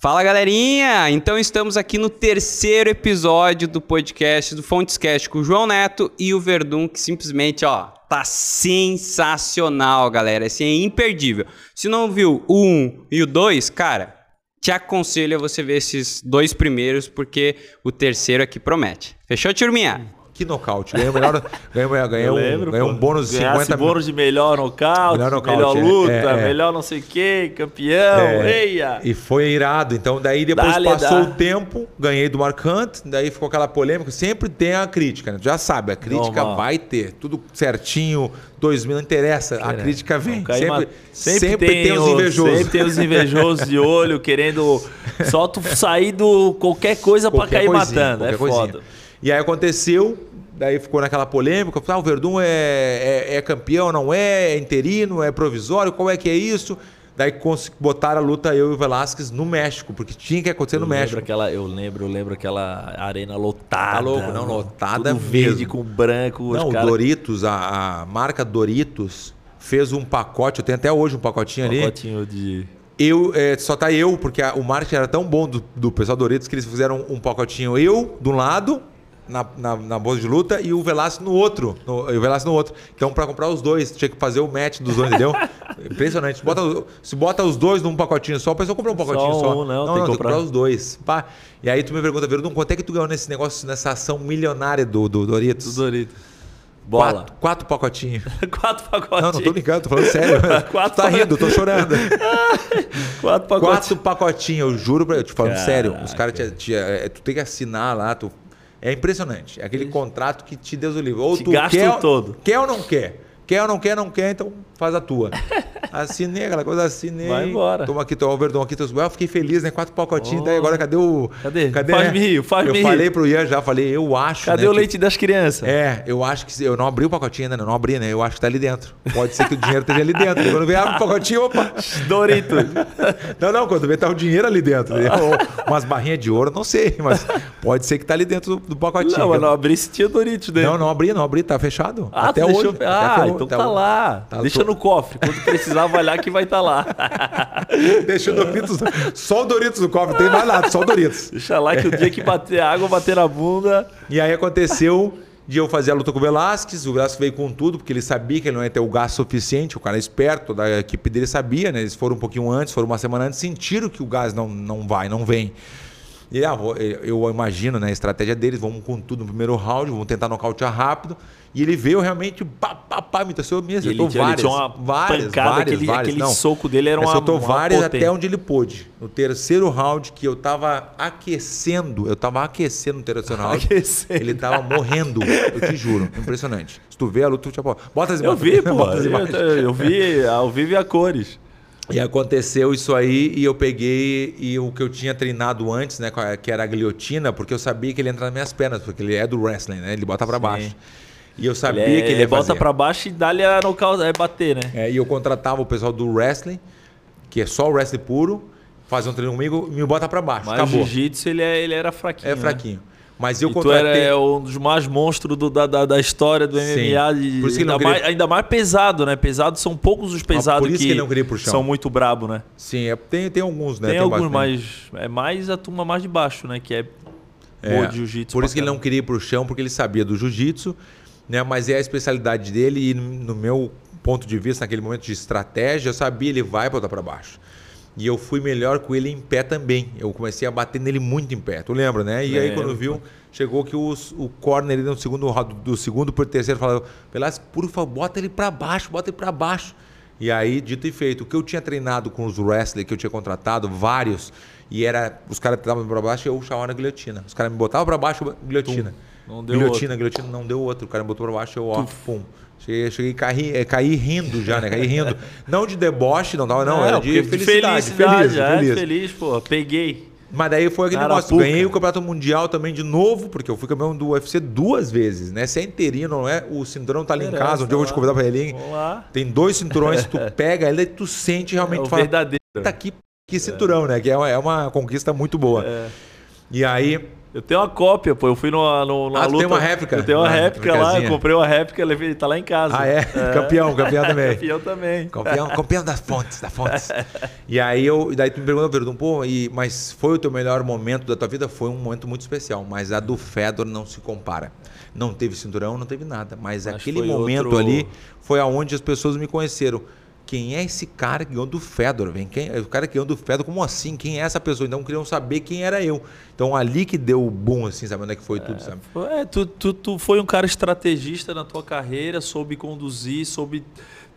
Fala galerinha! Então estamos aqui no terceiro episódio do podcast do Fontescast com o João Neto e o Verdun, que simplesmente, ó, tá sensacional, galera. Assim, é imperdível. Se não viu o 1 e o 2, cara, te aconselho a você ver esses dois primeiros, porque o terceiro aqui promete. Fechou, turminha? Que nocaute. Ganhei, melhor, ganhei, um, um bônus de 50 mil. bônus de melhor nocaute, melhor, nocaute, melhor é, luta, é, é, melhor não sei o quê, campeão, é, eia. E foi irado. Então, daí depois Dale, passou dá. o tempo, ganhei do Marcante, daí ficou aquela polêmica. Sempre tem a crítica, né? Já sabe, a crítica vai ter. Tudo certinho, 2000 não interessa, a crítica vem. Sempre, sempre, sempre, tem, tem os invejosos. Sempre tem os invejosos de olho querendo só tu sair do qualquer coisa para cair coisinha, matando. É foda. Coisinha. E aí aconteceu, Daí ficou naquela polêmica, ah, o Verdun é, é, é, campeão, não é? É interino, é provisório, qual é que é isso? Daí botaram a luta eu e o Velasquez no México, porque tinha que acontecer eu no México. Aquela, eu lembro, eu lembro aquela arena lotada. Tá louco, não, lotada tudo verde com branco. Não, o cara... Doritos, a, a, marca Doritos fez um pacote, eu tenho até hoje um pacotinho, um ali. Pacotinho de... Eu, é, só tá eu, porque a, o marketing era tão bom do, do pessoal Doritos que eles fizeram um pacotinho eu de um lado na, na, na bolsa de luta e o Velasco no outro. No, e o Velasco no outro. Então, para comprar os dois, tinha que fazer o match dos dois, entendeu? Impressionante. Se bota, se bota os dois num pacotinho só, a pessoa compra um pacotinho só. só. Um, não, não, tem, não, que, tem que comprar os dois. Pá. E aí tu me pergunta, Verdun, quanto é que tu ganhou nesse negócio, nessa ação milionária do, do Doritos? Do Doritos. Bola. Quatro, quatro pacotinhos. quatro pacotinhos. Não, não tô brincando, tô falando sério. quatro tá rindo, tô chorando. quatro pacotinhos. Quatro pacotinhos, eu juro pra eu te falando Caraca. sério. Os caras, é, tu tem que assinar lá, tu é impressionante. É aquele contrato que te Deus o livre. Ou te tu gasta quer, todo. quer ou não quer? Quer ou não quer, não quer, então faz a tua. Assinei aquela coisa, assinei. Vai embora. Toma aqui teu overdom aqui, teus. Eu fiquei feliz, né? Quatro pacotinhos. Oh. Daí agora cadê o. Cadê? Cadê? Faz mil, faz Eu falei pro Ian já, falei, eu acho. Cadê né, o leite que... das crianças? É, eu acho que. Eu não abri o pacotinho ainda, não, não abri, né? Eu acho que tá ali dentro. Pode ser que o dinheiro esteja ali dentro. Quando vem abre o pacotinho, opa. Dorito. não, não, quando vem tá o dinheiro ali dentro. Ou umas barrinhas de ouro, não sei, mas pode ser que tá ali dentro do, do pacotinho. Não, mas não abri se tinha Doritos dentro. Não, não abri, não abri, tá fechado. Ah, até hoje. Eu... Ah, até então tá lá. Tá, Deixa tô... no cofre. Quando precisar, vai lá que vai estar tá lá. Deixa o Doritos. Só o Doritos no cofre, tem mais nada, só o Doritos. Deixa lá que o dia que bater a água, bater na bunda. E aí aconteceu de eu fazer a luta com o Velasquez. O Velasquez veio com tudo, porque ele sabia que ele não ia ter o gasto suficiente. O cara é esperto, da equipe dele sabia, né? Eles foram um pouquinho antes, foram uma semana antes, sentiram que o gás não, não vai, não vem. E ah, eu imagino né, a estratégia deles, vamos com tudo no primeiro round, vamos tentar nocautear rápido. E ele veio realmente, pá, pá, pá, me acertou, me acertou ele, várias. Ele tinha uma várias, pancada, várias, aquele, várias. aquele soco dele era uma acertou uma várias potente. até onde ele pôde. No terceiro round, que eu tava aquecendo, eu tava aquecendo no terceiro round. Aquecendo. Ele tava morrendo, eu te juro. Impressionante. Se tu vê a luta, tu bota as imagens. Eu vi, pô. Eu, eu vi ao vivo e a cores. E aconteceu isso aí e eu peguei e o que eu tinha treinado antes, né, que era a guilhotina, porque eu sabia que ele entra nas minhas pernas, porque ele é do wrestling, né? Ele bota para baixo. E eu sabia ele é, que ele ia bota para baixo e dá-lhe a nocaute, é bater, né? É, e eu contratava o pessoal do wrestling, que é só o wrestling puro, faz um treino comigo e me bota para baixo. Mas o jiu-jitsu ele, é, ele era fraquinho. É fraquinho. Né? Mas eu e contratei... tu era um dos mais monstros do, da, da, da, história do MMA. De, por isso que ainda, queria... mais, ainda mais pesado, né? Pesado são poucos os pesados por isso que, que não queria pro chão. são muito brabo, né? Sim, é, tem, tem alguns, né? Tem, tem alguns, mas é mais a turma mais de baixo, né? Que é, é boa de jiu-jitsu. Por isso que ele não queria ir pro chão, porque ele sabia do jiu-jitsu, né? Mas é a especialidade dele e no meu ponto de vista, naquele momento de estratégia, eu sabia ele vai botar para baixo. E eu fui melhor com ele em pé também. Eu comecei a bater nele muito em pé. Tu lembra, né? E é, aí quando viu, chegou que os, o corner ali no segundo do segundo por terceiro falou: "Velasco, por favor, bota ele para baixo, bota ele para baixo". E aí, dito e feito, o que eu tinha treinado com os wrestlers que eu tinha contratado, vários, e era os caras estavam para baixo, eu chamava na guilhotina. Os caras me botavam para baixo, guilhotina. Tum, não deu guilhotina, outro. guilhotina não deu outro. O cara me botou para baixo, eu ó, pum. Cheguei, cheguei cair, é, cair rindo já, né? Caí rindo. Não de deboche, não, não, não era de felicidade. Felicidade, feliz, é, feliz. feliz, pô. Peguei. Mas daí foi aquele negócio. Ganhei o campeonato mundial também de novo, porque eu fui campeão do UFC duas vezes, né? Se é interino, não é? O cinturão tá ali em casa, um dia eu vou te convidar pra ele. Tem dois cinturões, tu pega ele e tu sente realmente. É o fala, verdadeiro. Tá aqui, que cinturão, é. né? Que é uma, é uma conquista muito boa. É. E aí Eu tenho uma cópia, pô. Eu fui no, no, na ah, luta. tem uma réplica? Eu tenho uma réplica lá, eu comprei uma réplica, levei, tá lá em casa. Ah, é? é. Campeão, campeão também. campeão também. Campeão, campeão das fontes, da fontes. e aí eu, daí tu me perguntou, Verdun, pô, e, mas foi o teu melhor momento da tua vida? Foi um momento muito especial, mas a do Fedor não se compara. Não teve cinturão, não teve nada, mas Acho aquele momento outro... ali foi aonde as pessoas me conheceram quem é esse cara que ganhou do Fedor? Vem, quem, o cara que ganhou do Fedor, como assim? Quem é essa pessoa? Então queriam saber quem era eu. Então ali que deu o boom, assim, sabe onde é que foi é, tudo, sabe? É, tu, tu, tu foi um cara estrategista na tua carreira, soube conduzir, soube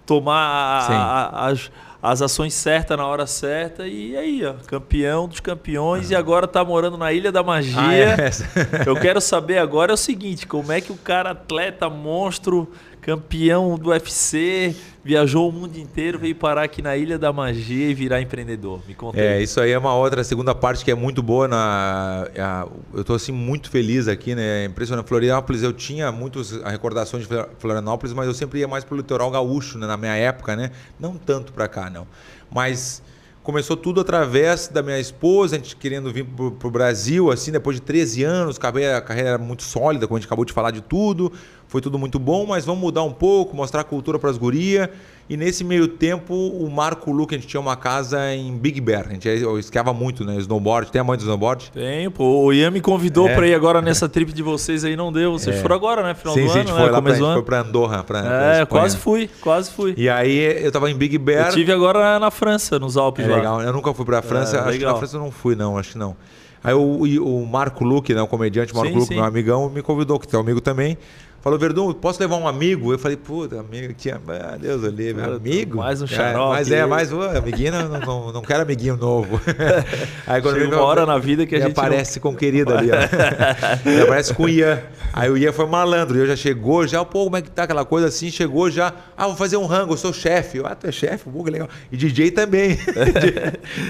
tomar a, a, as, as ações certas na hora certa. E aí, ó, campeão dos campeões uhum. e agora tá morando na Ilha da Magia. Ah, é. Eu quero saber agora é o seguinte: como é que o cara, atleta, monstro campeão do UFC, viajou o mundo inteiro, veio parar aqui na Ilha da Magia e virar empreendedor. Me conta. É, isso aí é uma outra segunda parte que é muito boa. Na, a, eu estou assim muito feliz aqui, né? Impressionante. Florianópolis, eu tinha muitas recordações de Florianópolis, mas eu sempre ia mais para o litoral gaúcho, né? na minha época, né? Não tanto para cá, não. Mas começou tudo através da minha esposa, a gente querendo vir para o Brasil, assim, depois de 13 anos, a carreira era muito sólida, como a gente acabou de falar de tudo, foi tudo muito bom, mas vamos mudar um pouco, mostrar a cultura para as gurias. E nesse meio tempo, o Marco Luque, a gente tinha uma casa em Big Bear. A gente esquiava muito, né? Snowboard. Tem a mãe do snowboard? Tenho, pô. O Ian me convidou é. para ir agora nessa trip de vocês aí, não deu. Vocês é. foram agora, né? Final sim, do sim, ano, a gente né? foi lá pra, gente foi pra Andorra. Pra, é, pra quase fui, quase fui. E aí eu tava em Big Bear. Eu tive agora na França, nos Alpes é lá. Legal. Eu nunca fui pra França. É, acho legal. que na França eu não fui, não. Acho que não. Aí o, o Marco Luque, né, o comediante Marco sim, Luque, sim. meu amigão, me convidou, que tem um amigo também. Falou, Verdun, posso levar um amigo? Eu falei, puta, amigo, tinha. Ah, Deus o livre, amigo? Mais um xarope. É, mas é, mais um amiguinho, não, não, não quero amiguinho novo. Aí quando Chega uma hora na vida que a gente. aparece não... com o querido ali, ó. ele aparece com o Ian. Aí o Ian foi malandro, o Ian já chegou, já, pô, como é que tá aquela coisa assim? Chegou já, ah, vou fazer um rango, eu sou chefe. Ah, tu é chefe? Pô, que legal. E DJ também.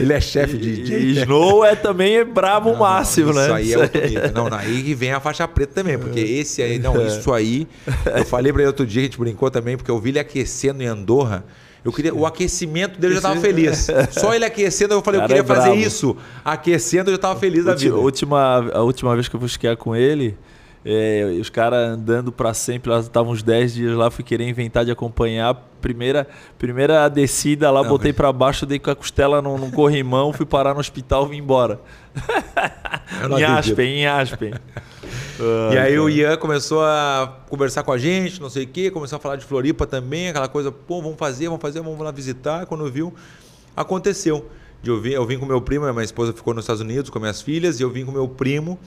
ele é chefe de DJ. E Snow é também é brabo não, máximo, não, né? Isso aí é outro nível. Não, aí vem a faixa preta também, porque esse aí, não, isso aí aí. Eu falei para ele outro dia, a gente brincou também, porque eu vi ele aquecendo em Andorra. Eu queria, o aquecimento dele eu já estava feliz. Só ele aquecendo, eu falei, Cara, eu queria é fazer isso. Aquecendo, eu já estava feliz da vida. A última, a última vez que eu fui esquiar com ele, é, os caras andando para sempre, lá estavam uns 10 dias lá, fui querer inventar de acompanhar. Primeira, primeira descida lá, Não, botei para baixo, dei com a costela num, num corrimão, fui parar no hospital e vim embora. em Aspen, em Aspen e aí o Ian começou a conversar com a gente, não sei o quê, começou a falar de Floripa também, aquela coisa, pô, vamos fazer, vamos fazer, vamos lá visitar. Quando viu, aconteceu. Eu vim, eu vim com meu primo, minha esposa ficou nos Estados Unidos com minhas filhas, e eu vim com meu primo,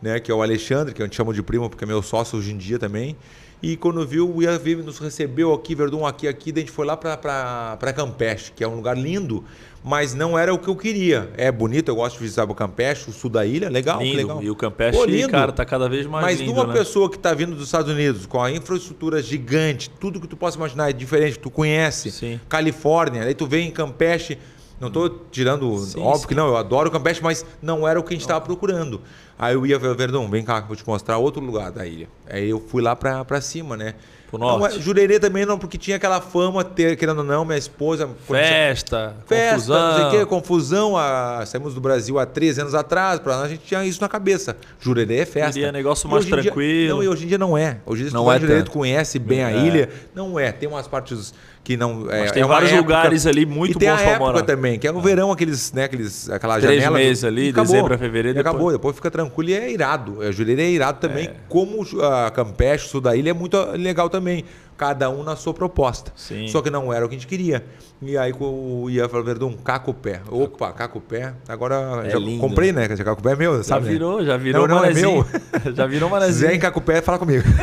né, que é o Alexandre, que a gente chama de primo porque é meu sócio hoje em dia também. E quando viu, o Ian nos recebeu aqui, Verdun, aqui, aqui, daí a gente foi lá para Campeche, que é um lugar lindo mas não era o que eu queria. É bonito, eu gosto de visitar o Campeche, o sul da ilha, legal, lindo. legal. E o Campeche, Pô, lindo. cara, tá cada vez mais mas lindo, Mas uma né? pessoa que está vindo dos Estados Unidos, com a infraestrutura gigante, tudo que tu possa imaginar é diferente, tu conhece, sim. Califórnia, aí tu vem em Campeche, não estou tirando, sim, óbvio sim. que não, eu adoro o Campeche, mas não era o que a gente estava procurando. Aí eu ia, Verdão, vem cá, vou te mostrar outro lugar da ilha. Aí eu fui lá para cima, né? Pro norte. Não, Jurerê também não, porque tinha aquela fama, ter, querendo ou não, minha esposa. Festa, festa, confusão. não sei o quê, confusão. A, saímos do Brasil há 13 anos atrás, para nós a gente tinha isso na cabeça. Jurerê é festa. Queria negócio mais tranquilo. Dia, não, e hoje em dia não é. Hoje em dia, não é Jurerê, tu conhece bem é. a ilha. Não é. Tem umas partes que não é, Mas tem é vários época, lugares ali muito e tem bons a época morar. também, que é no verão aqueles, né, aqueles aquela Três janela meses ali, acabou, dezembro a fevereiro, acabou, depois fica tranquilo e é irado. A Jurerê é irado também, é. como a Campeche, sul da ilha é muito legal também cada um na sua proposta. Sim. Só que não era o que a gente queria. E aí o Ia falou, Verdun, caco pé. Opa, caco pé. Agora é já lindo, comprei, né? Esse caco pé é meu, sabe? Já virou, já virou não, não é meu. já virou manezinho. Zé em caco pé, fala comigo.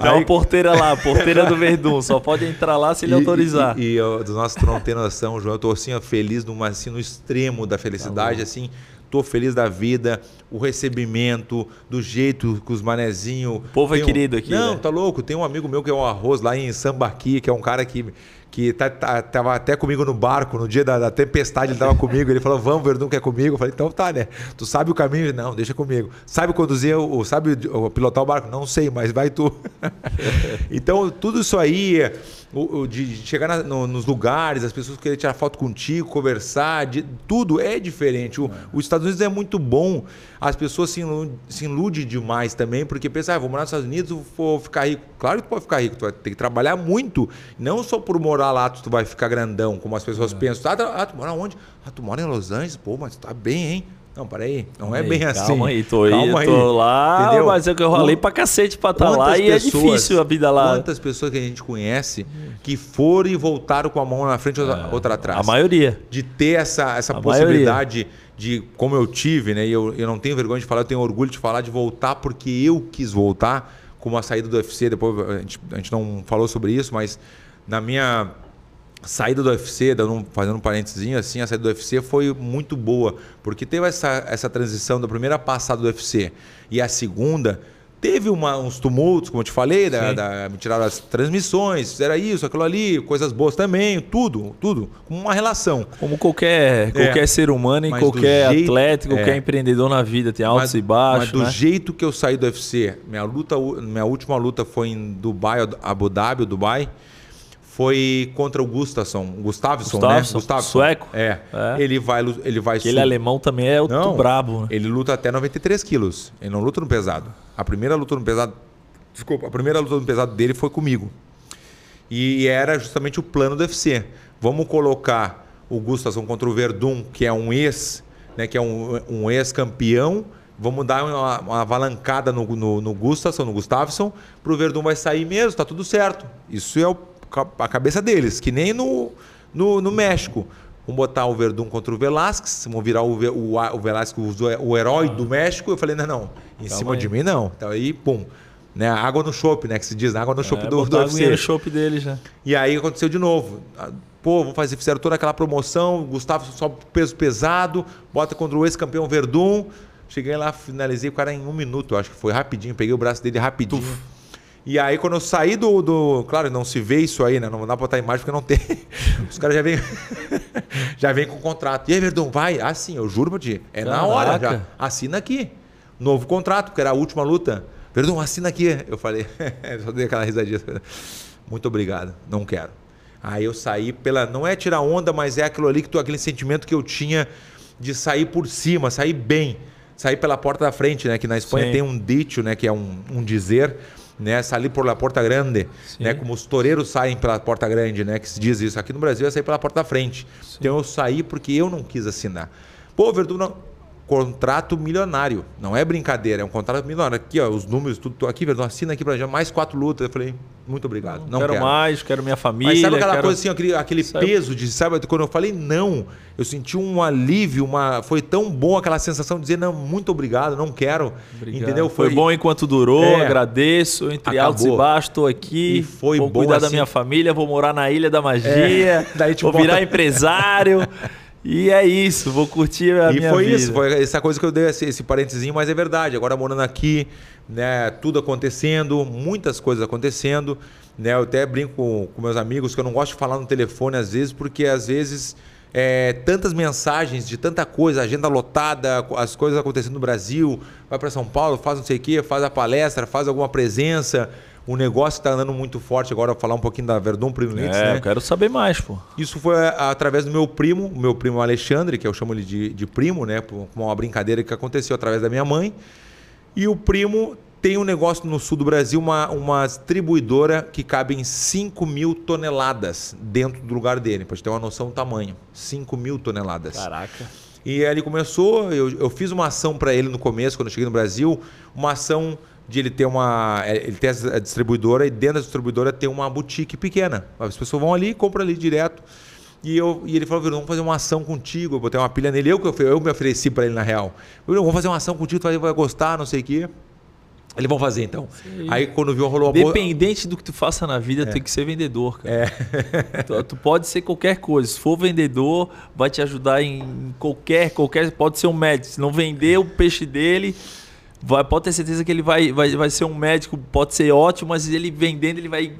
Tem aí... uma porteira lá, porteira do Verdun. Só pode entrar lá se ele e, autorizar. E, e, e do nosso não tem noção, João. Eu tô assim, ó, feliz numa, assim, no extremo da felicidade, tá assim Tô feliz da vida, o recebimento, do jeito que os manezinhos. O povo é querido aqui. Não, né? tá louco. Tem um amigo meu que é um arroz lá em Sambaqui, que é um cara que que tá, tá, tava até comigo no barco, no dia da, da, tempestade, ele tava comigo, ele falou, vamos, Verdun quer comigo? Eu falei, então tá, né? Tu sabe o caminho? Não, deixa comigo. Sabe conduzir, ou sabe pilotar o barco? Não sei, mas vai tu. então, tudo isso aí, o, o de chegar na, no, nos lugares, as pessoas querem tirar foto contigo, conversar, de, tudo é diferente. O, é. Os Estados Unidos é muito bom, as pessoas se, se iludem demais também, porque pensam, ah, vou morar nos Estados Unidos, vou ficar rico. Claro que tu pode ficar rico, tu vai ter que trabalhar muito, não só por morar lá tu vai ficar grandão, como as pessoas é. pensam. Ah, tá, ah, tu mora onde? Ah, tu mora em Los Angeles? Pô, mas tu tá bem, hein? Não, peraí, não calma é bem aí, assim. Calma aí, tô, calma aí, tô lá, entendeu? mas é que eu ralei pra cacete pra estar tá lá e é difícil a vida lá. Quantas pessoas que a gente conhece que foram e voltaram com a mão na frente e é, outra atrás? A maioria. De ter essa, essa possibilidade maioria. de, como eu tive, né? E eu, eu não tenho vergonha de falar, eu tenho orgulho de falar de voltar porque eu quis voltar com a saída do UFC. Depois a gente, a gente não falou sobre isso, mas na minha saída do UFC, dando, fazendo um parênteses assim, a saída do UFC foi muito boa, porque teve essa, essa transição da primeira passada do UFC e a segunda. Teve uma, uns tumultos, como eu te falei, da, da, me tiraram as transmissões, fizeram isso, aquilo ali, coisas boas também, tudo, tudo, uma relação. Como qualquer, qualquer é, ser humano e qualquer jeito, atleta, qualquer é, empreendedor na vida, tem altos mas, e baixos. Mas do né? jeito que eu saí do UFC, minha, luta, minha última luta foi em Dubai, Abu Dhabi, Dubai foi contra o Gustafsson, Gustafsson, né? Gustafsson, sueco. É. é. Ele vai, ele vai. Aquele alemão também é o não, brabo. Né? Ele luta até 93 quilos. Ele não luta no pesado. A primeira luta no pesado, desculpa, a primeira luta no pesado dele foi comigo. E era justamente o plano do UFC. Vamos colocar o Gustafsson contra o Verdun, que é um ex, né? Que é um, um ex-campeão. Vamos dar uma, uma avalancada no, no, no Gustafsson, no Gustafsson, para o Verdun vai sair mesmo, tá tudo certo. Isso é o a cabeça deles, que nem no, no, no México. Vamos botar o Verdun contra o Velasquez, vamos virar o, o, o Velasquez, o, herói do México. Eu falei, não, não, em Calma cima aí. de mim não. Então aí, pum. Né, água no chope, né? Que se diz, água no chope é, do, do UFC. no chope deles, né? E aí aconteceu de novo. Ah, pô, vamos fazer, fizeram toda aquela promoção, Gustavo só peso pesado, bota contra o ex-campeão Verdun. Cheguei lá, finalizei o cara em um minuto, acho que foi rapidinho, peguei o braço dele rapidinho. Tuf. E aí, quando eu saí do, do. Claro, não se vê isso aí, né? Não dá pra botar imagem porque não tem. Os caras já vêm já vem com o contrato. E aí, Verdão, vai? Ah, sim, eu juro pra ti. É Caraca. na hora já. Assina aqui. Novo contrato, porque era a última luta. Verdão, assina aqui. Eu falei, só dei aquela risadinha. Muito obrigado, não quero. Aí eu saí pela. Não é tirar onda, mas é aquilo ali que tu, aquele sentimento que eu tinha de sair por cima, sair bem. Sair pela porta da frente, né? Que na Espanha Sim. tem um ditio, né? Que é um, um dizer né? Sair por la porta grande, Sim. né? Como os toureiros saem pela porta grande, né? Que se diz isso. Aqui no Brasil é sair pela porta da frente. Sim. Então eu saí porque eu não quis assinar. Pô, Verdun, não contrato milionário. Não é brincadeira, é um contrato milionário. Aqui, ó, os números, tudo aqui, Verdão, assina aqui para mais quatro lutas. Eu falei, muito obrigado. Não, quero, quero, mais, quero minha família. Mas sabe aquela quero... coisa assim, aquele, aquele peso de, sabe, quando eu falei não, eu senti um alívio, uma, foi tão bom aquela sensação de dizer não, muito obrigado, não quero. Obrigado. Entendeu? Foi... foi, bom enquanto durou, é, agradeço, entre acabou. altos e baixos, estou aqui. E foi vou bom cuidar assim. da minha família, vou morar na Ilha da Magia, é, vou virar empresário. E é isso, vou curtir a e minha foi vida. isso, foi essa coisa que eu dei esse, esse parentezinho, mas é verdade. Agora morando aqui, né, tudo acontecendo, muitas coisas acontecendo, né? Eu até brinco com, com meus amigos que eu não gosto de falar no telefone às vezes, porque às vezes é, tantas mensagens de tanta coisa, agenda lotada, as coisas acontecendo no Brasil, vai para São Paulo, faz não sei o quê, faz a palestra, faz alguma presença o negócio está andando muito forte agora, falar um pouquinho da Verdun Primo Leite, é, né? eu quero saber mais, pô. Isso foi através do meu primo, o meu primo Alexandre, que eu chamo ele de, de primo, né? Uma brincadeira que aconteceu através da minha mãe. E o primo tem um negócio no sul do Brasil, uma, uma distribuidora que cabe em 5 mil toneladas dentro do lugar dele, para ter uma noção do tamanho. 5 mil toneladas. Caraca. E aí ele começou, eu, eu fiz uma ação para ele no começo, quando eu cheguei no Brasil, uma ação de ele ter uma. É, ele tem a distribuidora e dentro da distribuidora tem uma boutique pequena. As pessoas vão ali, compram ali direto. E, eu, e ele falou, vamos fazer uma ação contigo. Eu botei uma pilha nele. Eu, eu me ofereci para ele, na real. Eu vamos fazer uma ação contigo, tu vai gostar, não sei o quê. Eles vão fazer então. Sim. Aí quando viu rolou a Dependente do que tu faça na vida, é. tem que ser vendedor, cara. É. tu, tu, pode ser qualquer coisa. Se for vendedor, vai te ajudar em qualquer, qualquer. Pode ser um médico. Se não vender o peixe dele, vai, pode ter certeza que ele vai, vai, vai ser um médico, pode ser ótimo, mas ele vendendo, ele vai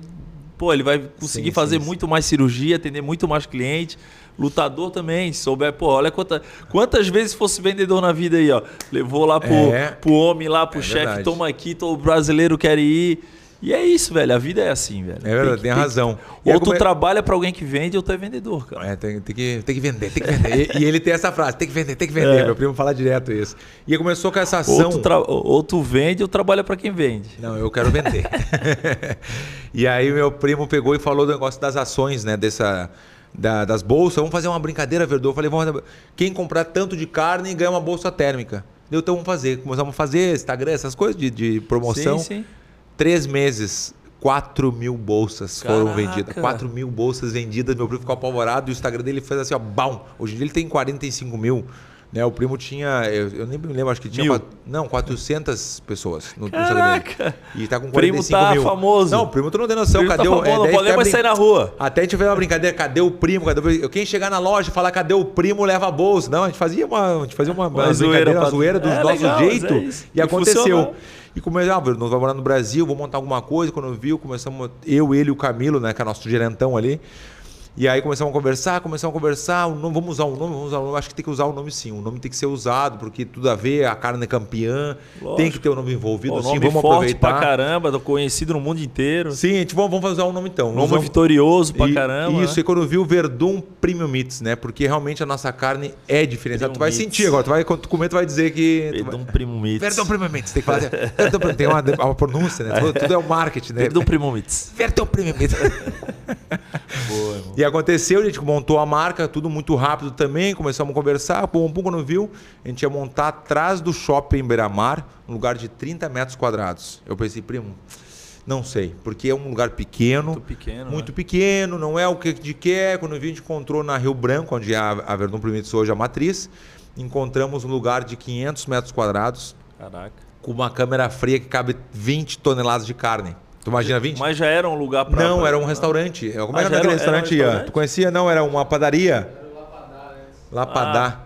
pô, ele vai conseguir sim, fazer sim, muito sim. mais cirurgia, atender muito mais cliente. Lutador também, se souber, pô, olha quanta, quantas vezes fosse vendedor na vida aí, ó. Levou lá pro, é, pro homem, lá pro é chefe, toma aqui, todo brasileiro quer ir. E é isso, velho. A vida é assim, velho. É verdade, tem, tem razão. Ou tu come... trabalha para alguém que vende ou tu é vendedor, cara. É, tem, tem, que, tem que vender, tem que vender. e, e, ele tem essa frase, tem que vender, tem que vender. É. Meu primo fala direto isso. E começou com essa ação... Ou tu, tra... ou tu vende ou trabalha para quem vende. Não, eu quero vender. e aí meu primo pegou e falou do negócio das ações, né? Dessa... Da, das bolsas, vamos fazer uma brincadeira, Verdor. Eu falei, vamos, quem comprar tanto de carne ganha uma bolsa térmica. Deu, então vamos fazer. Começamos a fazer Instagram, essas coisas de, de promoção. Sim, sim. Três meses, 4 mil bolsas Caraca. foram vendidas. 4 mil bolsas vendidas. Meu primo ficou apavorado e o Instagram dele fez assim, ó, bam. Hoje em dia ele tem 45 mil. Né, o primo tinha, eu, eu nem me lembro, acho que tinha, quatro, não, 400 pessoas no, Caraca. Dele. E tá com 45 primo tá mil. famoso. Não, o primo tu não tem noção, primo cadê tá o... Famoso, é, não pode mais sair na rua. Até a gente fez uma brincadeira, cadê o primo? Cadê o... Quem chegar na loja e falar cadê o primo, leva a bolsa. Não, a gente fazia uma, a gente fazia uma, uma, uma zoeira, uma zoeira do é, nosso legal, jeito. É e, aconteceu. Funcionou. E comecei, ah, nós vamos morar no Brasil, vou montar alguma coisa. Quando viu, começamos, eu, ele e o Camilo, né, que é nosso gerentão ali. E aí começamos a conversar, começamos a conversar, um nome, vamos usar um nome, vamos usar um nome. Acho que tem que usar o nome sim, o nome tem que ser usado, porque tudo a ver, a carne é campeã, Lógico. tem que ter o um nome envolvido, Pô, sim, nome vamos forte aproveitar. pra caramba, conhecido no mundo inteiro. Sim, gente vamos, vamos usar um nome então. Nome vitorioso pra e, caramba. Isso, né? e quando viu o Verdun Premium Meats, né? Porque realmente a nossa carne é diferenciada. Tu vai Meats. sentir agora, tu vai, quando tu comer, tu vai dizer que... Verdun vai... Premium Meats. Verdun Premium Meats, tem que falar. Verdun, tem uma, uma pronúncia, né? Tudo, tudo é o marketing, né? Verdun Premium Meats. Verdun Premium Meats. Boa, irmão. E aconteceu, a gente montou a marca, tudo muito rápido também, começamos a conversar, pum, pum, quando viu, a gente ia montar atrás do shopping Beira-Mar, um lugar de 30 metros quadrados. Eu pensei, primo, não sei, porque é um lugar pequeno, muito pequeno, muito né? pequeno não é o que de quer. Quando vi, a gente encontrou na Rio Branco, onde é a, a Verdun Primitos hoje a matriz, encontramos um lugar de 500 metros quadrados, Caraca. com uma câmera fria que cabe 20 toneladas de carne. Tu imagina 20? Mas já era um lugar para. Não, era um restaurante. Como ah, era aquele restaurante? Era um restaurante? Tu conhecia? Não, era uma padaria. Lapadá. Lapadá.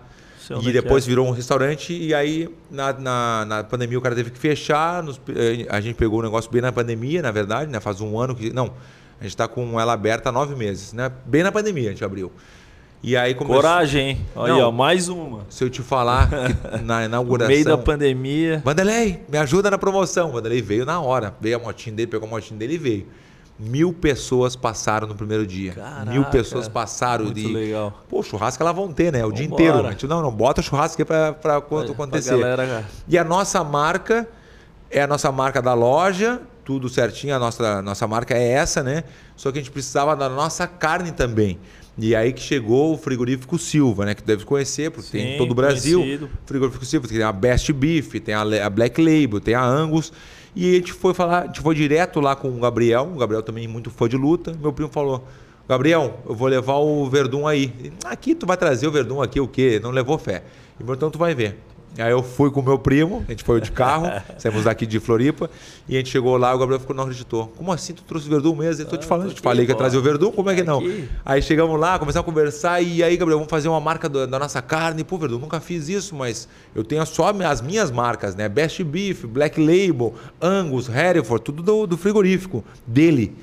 Ah, e depois é. virou um restaurante. E aí, na, na, na, pandemia, o cara teve que fechar. Nos, eh, a gente pegou o negócio bem na pandemia, na verdade, né? Faz um ano que. Não, a gente está com ela aberta há nove meses, né? Bem na pandemia a gente abriu. E aí começou... Coragem, hein? Aí, Não, ó, mais uma. Se eu te falar na inauguração. no meio da pandemia. Vanderlei, me ajuda na promoção. Vanderlei veio na hora. Veio a motinha dele, pegou a motinha dele e veio. Mil pessoas passaram no primeiro dia. Caraca, Mil pessoas passaram muito de. legal. Pô, churrasco elas vão ter, né? O Vambora. dia inteiro. A gente, não, não, bota churrasco aqui pra, pra quando acontecer. Pra galera... E a nossa marca é a nossa marca da loja, tudo certinho. A nossa, nossa marca é essa, né? Só que a gente precisava da nossa carne também. E aí que chegou o frigorífico Silva, né? Que deve conhecer, porque Sim, tem em todo o Brasil. Conhecido. Frigorífico Silva, tem a Best Beef, tem a Black Label, tem a Angus. E a gente foi falar, a gente foi direto lá com o Gabriel, o Gabriel também muito fã de luta. Meu primo falou: Gabriel, eu vou levar o Verdun aí. Aqui tu vai trazer o Verdun aqui o quê? Não levou fé. Então tu vai ver. Aí eu fui com o meu primo, a gente foi de carro, saímos daqui de Floripa, e a gente chegou lá, o Gabriel ficou, não acreditou. Como assim tu trouxe o Verdun mesmo? Eu tô te ah, falando, te falei que ia trazer o Verdun, como é que não? Aí chegamos lá, começamos a conversar, e aí, Gabriel, vamos fazer uma marca da, da nossa carne. Pô, Verdun, nunca fiz isso, mas eu tenho só as minhas marcas, né? Best Beef, Black Label, Angus, Hereford, tudo do, do frigorífico dele.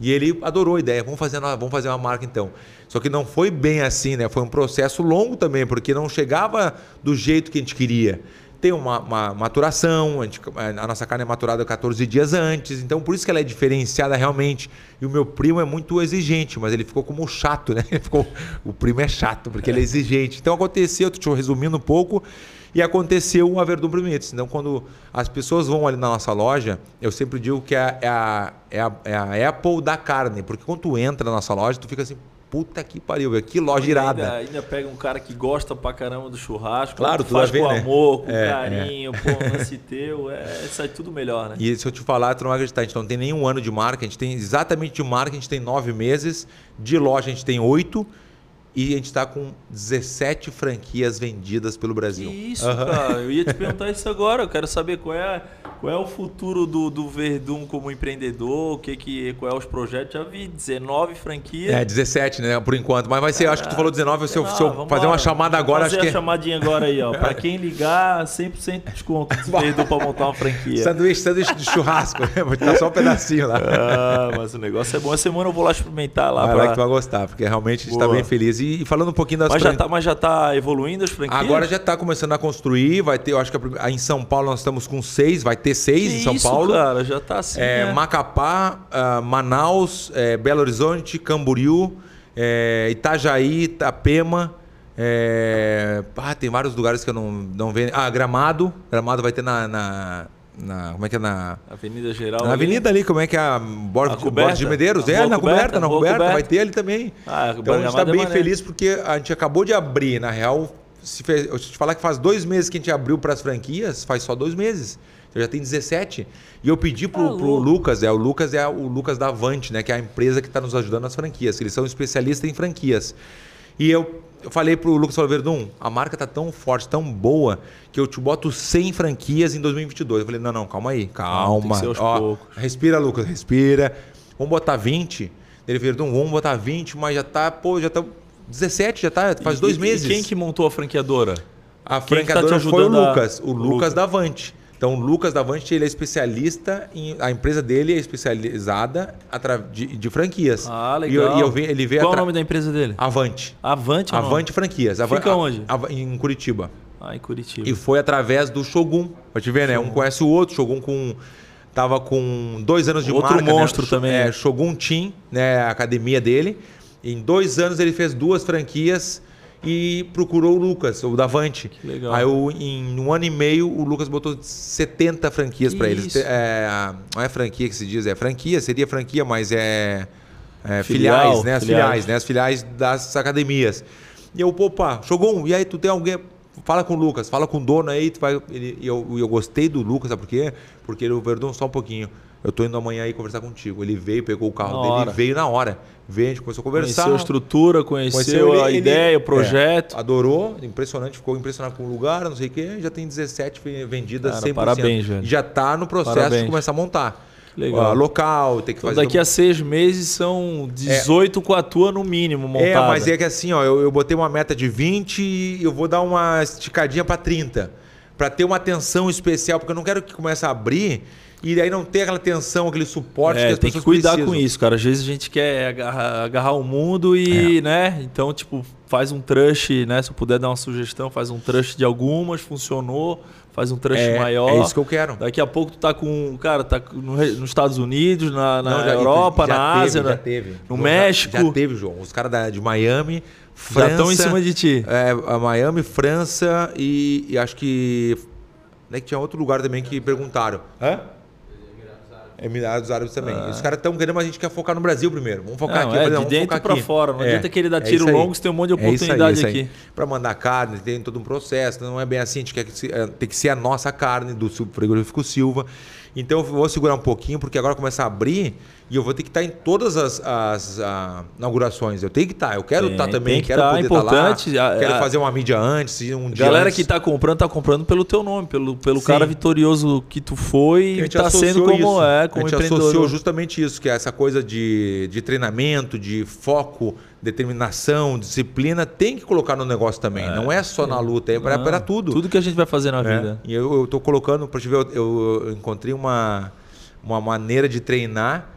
E ele adorou a ideia, vamos fazer, vamos fazer uma marca então. Só que não foi bem assim, né? Foi um processo longo também, porque não chegava do jeito que a gente queria. Tem uma, uma maturação, a, gente, a, nossa carne é maturada 14 dias antes, então por isso que ela é diferenciada realmente. E o meu primo é muito exigente, mas ele ficou como chato, né? Ficou, o primo é chato, porque ele é exigente. Então aconteceu, estou resumindo um pouco, e aconteceu a Verdun Primites. Então, quando as pessoas vão ali na nossa loja, eu sempre digo que é, é a, é, a, é a Apple da carne, porque quando tu entra na nossa loja, tu fica assim, puta que pariu, velho. Que loja irada. Ainda, ainda, pega um cara que gosta pra caramba do churrasco. Claro, tu faz ver, com né? amor, com é, carinho, é. pô, lance teu. É, sai tudo melhor, né? E se eu te falar, tu não vai acreditar. A gente não tem nenhum ano de marca. A gente tem exatamente de marca, a gente tem nove meses. De loja, a gente tem oito. E a gente está com 17 franquias vendidas pelo Brasil. Que isso, uhum. cara. Eu ia te perguntar isso agora. Eu quero saber qual é, qual é o futuro do, do Verdun como empreendedor, o que que, qual é os projetos. Já vi 19 franquias. É, 17, né? Por enquanto. Mas vai ser, acho que tu falou 19, se eu, se eu fazer lá. uma chamada agora, fazer acho que... a chamadinha agora aí, ó. Pra quem ligar, 100% de desconto do Verdun pra montar uma franquia. Sanduíche, sanduíche de churrasco. Vou te dar só um pedacinho lá. Ah, mas o negócio é bom. Essa semana eu vou lá experimentar lá. Vai pra... lá que tu vai gostar, porque realmente a gente tá bem feliz. E, falando um pouquinho das mas já, tá, mas já tá evoluindo as franquias? Agora já está começando a construir. Vai ter, eu acho que a, em São Paulo nós estamos com seis, vai ter seis que em São isso, Paulo. cara, já tá assim. É, né? Macapá, uh, Manaus, é, Belo Horizonte, Camboriú, é, Itajaí, Itapema. É... Ah, tem vários lugares que eu não, não vejo. Ah, Gramado. Gramado vai ter na, na na, como é que é na Avenida Geral? Na avenida ali, como é que é a Borda, a Borda de Medeiros? É, na coberta, na coberta, vai ter ali também. Ah, então a gente está é bem feliz porque a gente acabou de abrir, na real, se fez, eu te falar que faz dois meses que a gente abriu para as franquias, faz só dois meses. Então já tem 17. E eu pedi pro, ah, pro Lucas, é, o Lucas é o Lucas da Avante, né? Que é a empresa que está nos ajudando nas franquias. Eles são especialistas em franquias. E eu, eu falei pro Lucas Verdun, a marca tá tão forte, tão boa, que eu te boto 100 franquias em 2022. Eu falei, não, não, calma aí, calma. Ah, Ó, respira, Lucas, respira. Vamos botar 20. Ele, Verdun, vamos botar 20, mas já tá, pô, já tá 17, já tá, faz e, dois meses. E quem que montou a franqueadora? A quem franqueadora tá foi o Lucas, o Lucas, Lucas da Avante. Então, o Lucas Davante ele é especialista em. A empresa dele é especializada de, de franquias. Ah, legal. E, eu, e eu ele veio Qual o nome da empresa dele? Avante. Avante, Avante Franquias. Fica Fica onde? em Curitiba. Ah, em Curitiba. E foi através do Shogun. Pra te ver, né? Um conhece o outro. Shogun com. Tava com dois anos de outro marca. Outro monstro né? também. É, Shogun Team, né? A academia dele. Em dois anos ele fez duas franquias e procurou o Lucas, o Davante. Que legal. Aí eu, em um ano e meio o Lucas botou 70 franquias para eles. É, não é franquia que se diz, é franquia, seria franquia, mas é, é Filial, filiais, né? As filiais. filiais, né? As filiais das academias. E eu, opa, Shogun, e aí tu tem alguém fala com o Lucas, fala com o dono aí, tu vai. Ele, eu, eu gostei do Lucas, sabe por quê? Porque ele, o Verdun, só um pouquinho. Eu tô indo amanhã aí conversar contigo. Ele veio, pegou o carro na dele e veio na hora. Veio, a gente começou a conversar. Conheceu a estrutura, conheceu, conheceu a ele, ideia, ele, o projeto. É, adorou, impressionante, ficou impressionado com o lugar, não sei o quê. Já tem 17 vendidas Cara, 100%. Parabéns, velho. Já tá no processo parabéns. de começar a montar. Legal. Uh, local, tem que então, fazer. Daqui a seis meses são 18 é. com a tua no mínimo montada. É, mas é que assim, ó, eu, eu botei uma meta de 20 e eu vou dar uma esticadinha para 30. Para ter uma atenção especial, porque eu não quero que comece a abrir e aí não ter aquela tensão, aquele suporte é, que as tem que cuidar precisam. com isso, cara. Às vezes a gente quer agarrar, agarrar o mundo e, é. né? Então, tipo, faz um trust, né? Se eu puder dar uma sugestão, faz um trust de algumas, funcionou, faz um trust é, maior. É isso que eu quero. Daqui a pouco tu tá com, cara, tá no, nos Estados Unidos, na, na não, já, Europa, já na teve, Ásia, já teve. no João, México. Já, teve, João. Os caras de Miami, França. Já estão em cima de ti. É, Miami, França e, e acho que. Né, que tinha outro lugar também que perguntaram. Hã? Emirados Árabes também. Ah. Os caras estão querendo, mas a gente quer focar no Brasil primeiro. Vamos focar não, aqui. É, não, de dentro para fora. Não é, adianta querer dar é tiro longo, você tem um monte de oportunidade é aqui. Para mandar carne, tem todo um processo. Não é bem assim. A gente quer que é, tem que ser a nossa carne do frigorífico Silva. Então eu vou segurar um pouquinho, porque agora começa a abrir e eu vou ter que estar em todas as, as, as inaugurações. Eu tenho que estar. Eu quero estar também, que quero tá, poder importante, estar lá. A, quero a, fazer uma mídia antes, um dia Galera antes. que está comprando, está comprando pelo teu nome, pelo, pelo cara vitorioso que tu foi e está sendo como isso. é, como A gente associou justamente isso, que é essa coisa de, de treinamento, de foco, determinação, disciplina, tem que colocar no negócio também. É, não é só na luta, é para tudo. Tudo que a gente vai fazer na é. vida. E eu estou colocando, para te ver, eu, eu encontrei uma uma maneira de treinar.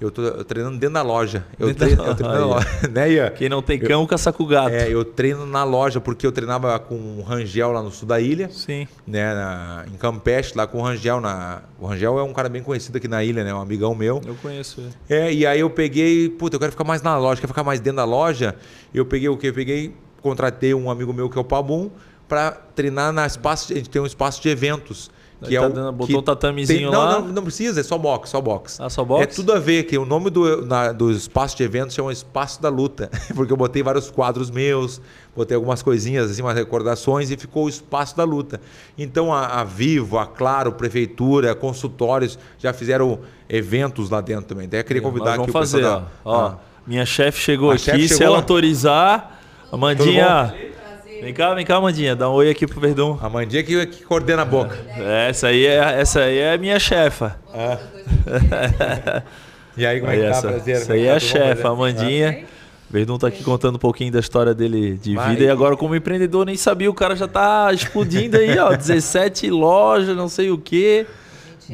Eu estou treinando dentro da loja. Eu treino, eu treino na loja. né, Ian? Quem não tem cão, eu, caça com gato. É, eu treino na loja, porque eu treinava com o Rangel lá no sul da ilha. Sim. Né, na, em Campeche, lá com o Rangel. Na, o Rangel é um cara bem conhecido aqui na ilha, né? Um amigão meu. Eu conheço ele. É, e aí eu peguei, puta, eu quero ficar mais na loja, quero ficar mais dentro da loja. Eu peguei o quê? Eu peguei, contratei um amigo meu que é o Pabum, para treinar na espaço, a gente tem um espaço de eventos. Que tá é o, dando, botou que um tatamezinho tem, lá. Não, não, não, precisa, é só box, só box. Ah, só box? É tudo a ver, que o nome do, na, do espaço de eventos chama Espaço da Luta, porque eu botei vários quadros meus, botei algumas coisinhas, assim, umas recordações e ficou o Espaço da Luta. Então a, a Vivo, a Claro, Prefeitura, consultórios já fizeram eventos lá dentro também. Eu queria convidar Nós aqui fazer, o ó. ó ah. Minha chefe chegou aqui, chef se chegou? ela autorizar Amandinha. Vem cá, vem cá, Amandinha. Dá um oi aqui pro Verdun. A Amandinha que, que coordena a boca. É, essa aí é, essa aí é a minha chefa. E aí, como é que tá, essa, prazer? essa aí é a chefa, a prazer? Amandinha. Verdun tá aqui contando um pouquinho da história dele de vida. E agora, como empreendedor, nem sabia. O cara já tá explodindo aí, ó. 17 lojas, não sei o quê.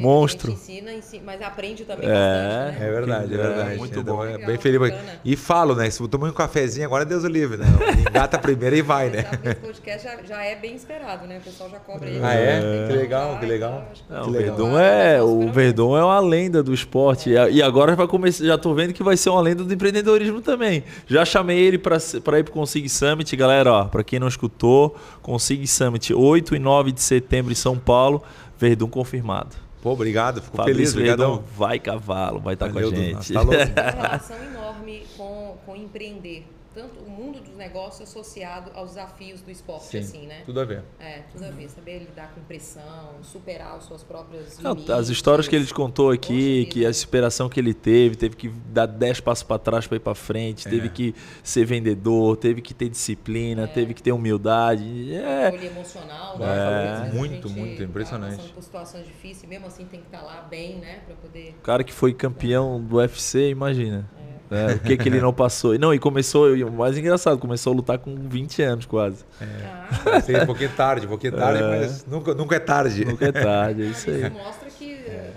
Monstro. A ensina, ensina, mas aprende também É. bastante, né? É verdade, é É, verdade. muito Então, bom. é Legal, bem feliz. bacana. E falo, né? Se eu tomar um cafezinho, agora Deus o livre, né? Engata primeiro e vai, né? Esse podcast já, já é bem esperado, né? O pessoal já cobra aí. Ah, é? Tem Que legal, que e legal. Não, Que o. Verdun é o Verdun é uma lenda do esporte E a- e agora vai começar. Já tô vendo que vai ser uma lenda do empreendedorismo também. Já chamei ele para ir pro Consig Summit, galera. Ó, para quem não escutou, Consig Summit 8 e 9 de setembro em São Paulo. Verdun confirmado. Pô, obrigado. Fico Fabrício feliz, obrigadão. Vai cavalo, vai estar com a Valeu, gente. Tá louco. Tem uma relação enorme com, com empreender. Tanto o mundo dos negócios associado aos desafios do esporte, Sim, assim, né? tudo a ver. É, tudo a ver. Saber lidar com pressão, superar as suas próprias Não, limites. as histórias que ele te contou aqui, que a superação que ele teve, teve que dar 10 passos para trás para ir para frente, teve que ser vendedor, teve que ter disciplina, teve que ter humildade. É, emocional, né? É. Muito, muito, tá impressionante. passando por situações difíceis, mesmo assim tem que estar lá bem, né? Pra poder. o cara que foi campeão do UFC, imagina. Né, o que, que ele não passou. E Não, e começou, e o mais engraçado, começou a lutar com 20 anos quase. Ah, Sei, um pouquinho tarde, um pouquinho tarde, É. mas nunca, nunca é tarde. Nunca é tarde, é isso aí. isso mostra que eh,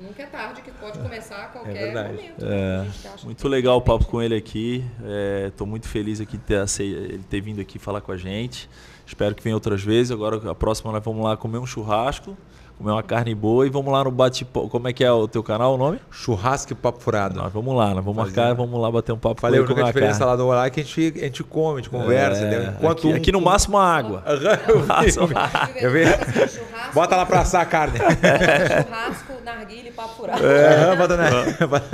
nunca é tarde, que pode começar a qualquer verdade. momento. É, né? A gente acha Muito legal o papo com ele aqui. Estou muito feliz aqui de ter, ele ter vindo aqui falar com a gente. Espero que venha outras vezes. Agora, a próxima, nós vamos lá comer um churrasco, comer uma carne boa e vamos lá no bate Como é que é o teu canal, o nome? Churrasco e papo furado. Nós vamos lá, nós vamos Fazer. marcar, vamos lá bater um papo Falei, a única diferença carne. lá no horário é que a gente, a gente come, a gente conversa, É, entendeu? Enquanto aqui, um- aqui no máximo a água. Aham, eu vi, eu vi. Eu vi. Churrasco, Bota lá pra assar a carne. churrasco, narguilha e papo furado. Aham, bota na...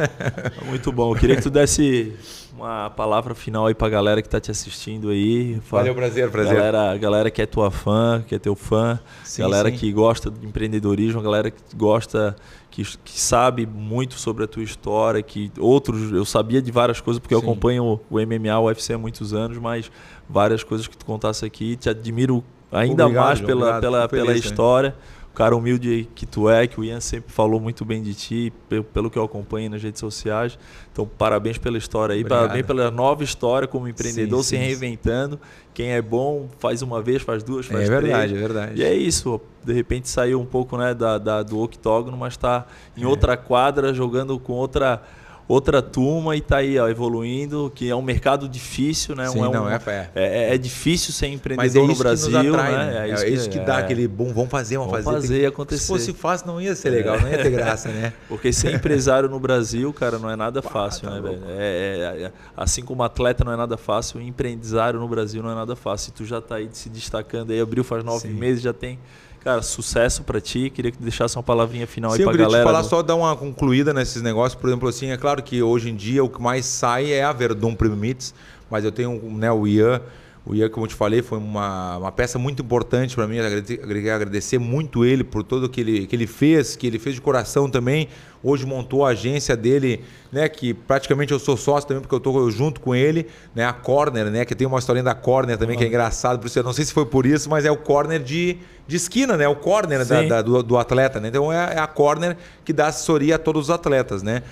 Muito bom. Eu queria que tu desse uma palavra final aí pra galera que tá te assistindo aí. Valeu, prazer, prazer. Galera, galera que é tua fã, que é teu fã, Sim, galera sim. que gosta de empreendedorismo, galera que gosta, que, que sabe muito sobre a tua história, que outros, eu sabia de várias coisas porque eu Sim. acompanho o MMA, o UFC há muitos anos, mas várias coisas que tu contasse aqui, te admiro ainda Obrigado, mais pela, obrigado, pela, pela feliz também. história. Cara humilde que tu é, que o Ian sempre falou muito bem de ti, pe- pelo que eu acompanho nas redes sociais. Então, parabéns pela história aí, Obrigado. parabéns pela nova história como empreendedor, Sim, se sim, sim. reinventando. Quem é bom faz uma vez, faz duas, faz É três. verdade, é verdade. E é isso, de repente saiu um pouco né, da, da- do octógono, mas está É. em outra quadra, jogando com outra, outra turma e está aí ó, evoluindo, que é um mercado difícil, né? Sim, um, não, um- é, é. é, é difícil ser Mas é empreendedor no isso Brasil, que atrai, né? né? É isso, que, dá é. aquele boom, vamos fazer, vamos, Vamos fazer. fazer Tem- acontecer. Se fosse fácil, não ia ser legal, não ia ter graça, né? Porque ser empresário no Brasil, cara, não é nada fácil, tá né, velho? É, é- é- assim como atleta não é nada fácil, empresário no Brasil não é nada fácil. E tu já tá aí se destacando aí, abriu faz nove Sim. meses, já tem. Cara, sucesso pra ti. Queria que tu deixasse uma palavrinha final Sim, aí eu pra queria galera. te falar do- só dar uma concluída nesses negócios, por exemplo, assim, é claro que hoje em dia o que mais sai é a Verdun Primites, mas eu tenho né, o Ian, o Ian, como eu te falei, foi uma, uma peça muito importante para mim, eu agrade- queria agradecer muito ele por tudo que ele, que ele fez, que ele fez de coração também, hoje montou a agência dele, né, que praticamente eu sou sócio também, porque eu estou junto com ele, né, a Corner, né, que tem uma historinha da Corner também, que é engraçado, por isso eu não sei se foi por isso, mas é o Corner de, de esquina, né, o Corner da, da- do, do atleta, né? Então é, é a corner que dá assessoria a todos os atletas, né?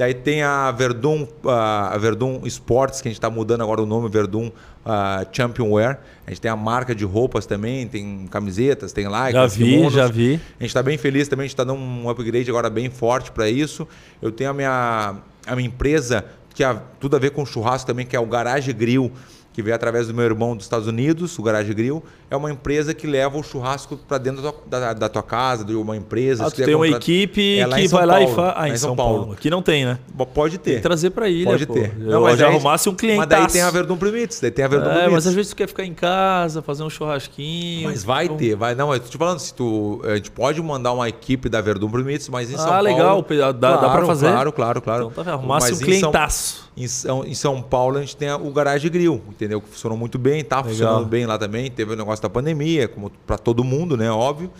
Daí tem a Verdun, a Verdun Sports, que a gente está mudando agora o nome, Verdun ah, Champion Wear. A gente tem a marca de roupas também, tem camisetas, tem likes, Já vi, kimonos. já vi. A gente está bem feliz também, a gente está dando um upgrade agora bem forte para isso. Eu tenho a minha, a minha empresa, que é tudo a ver com churrasco também, que é o Garage Grill, que veio através do meu irmão dos Estados Unidos, o Garage Grill. É uma empresa que leva o churrasco para dentro da tua, da, da tua casa, de uma empresa. Ah, tu tem uma comprar- equipe É que São vai lá e Paulo, faz. Ah, em São Paulo. Aqui não tem, né? Pode Tem ter. que trazer pra ilha, Pode pô. ter. Eu Não, mas já daí- arrumasse um cliente. Mas daí tem a Verdun Primites, daí tem a Verdun É, Primites. mas às vezes tu quer ficar em casa, fazer um churrasquinho. Mas vai Então- ter, vai. Não, eu tô te falando, se tu, a gente pode mandar uma equipe da Verdun Primites, mas em Ah, São Paulo... legal, dá- dá pra Claro, fazer? Claro, claro, claro. Então tá, arrumasse um Mas São- clientaço. Em São, em São Paulo a gente tem o Garage Grill, entendeu? Que funcionou muito bem, tá funcionando bem lá também. Teve o negócio da pandemia, como para todo mundo, né? Óbvio.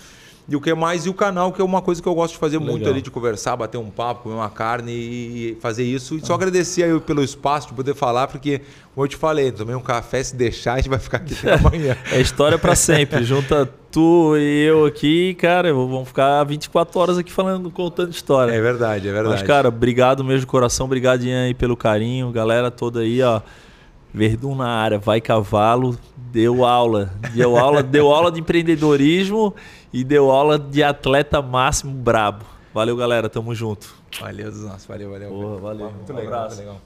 E o que mais? E o canal, que é uma coisa que eu gosto de fazer Legal. muito ali, de conversar, bater um papo, comer uma carne e fazer isso. E só agradecer aí pelo espaço de poder falar, porque, como eu te falei, tomei um café, se deixar, a gente vai ficar aqui até amanhã. É história pra sempre. Junta tu e eu aqui, cara, vamos ficar 24 horas aqui falando, contando história. É verdade, é verdade. Mas, cara, obrigado mesmo de coração, obrigado Ian aí pelo carinho, galera toda aí, ó. Verdun na área, vai cavalo, deu aula, deu aula, deu aula de empreendedorismo e deu aula de atleta máximo brabo. Valeu, galera, tamo junto. Valeu, nossa, valeu, valeu. Boa, valeu. Muito Um legal, abraço. muito legal.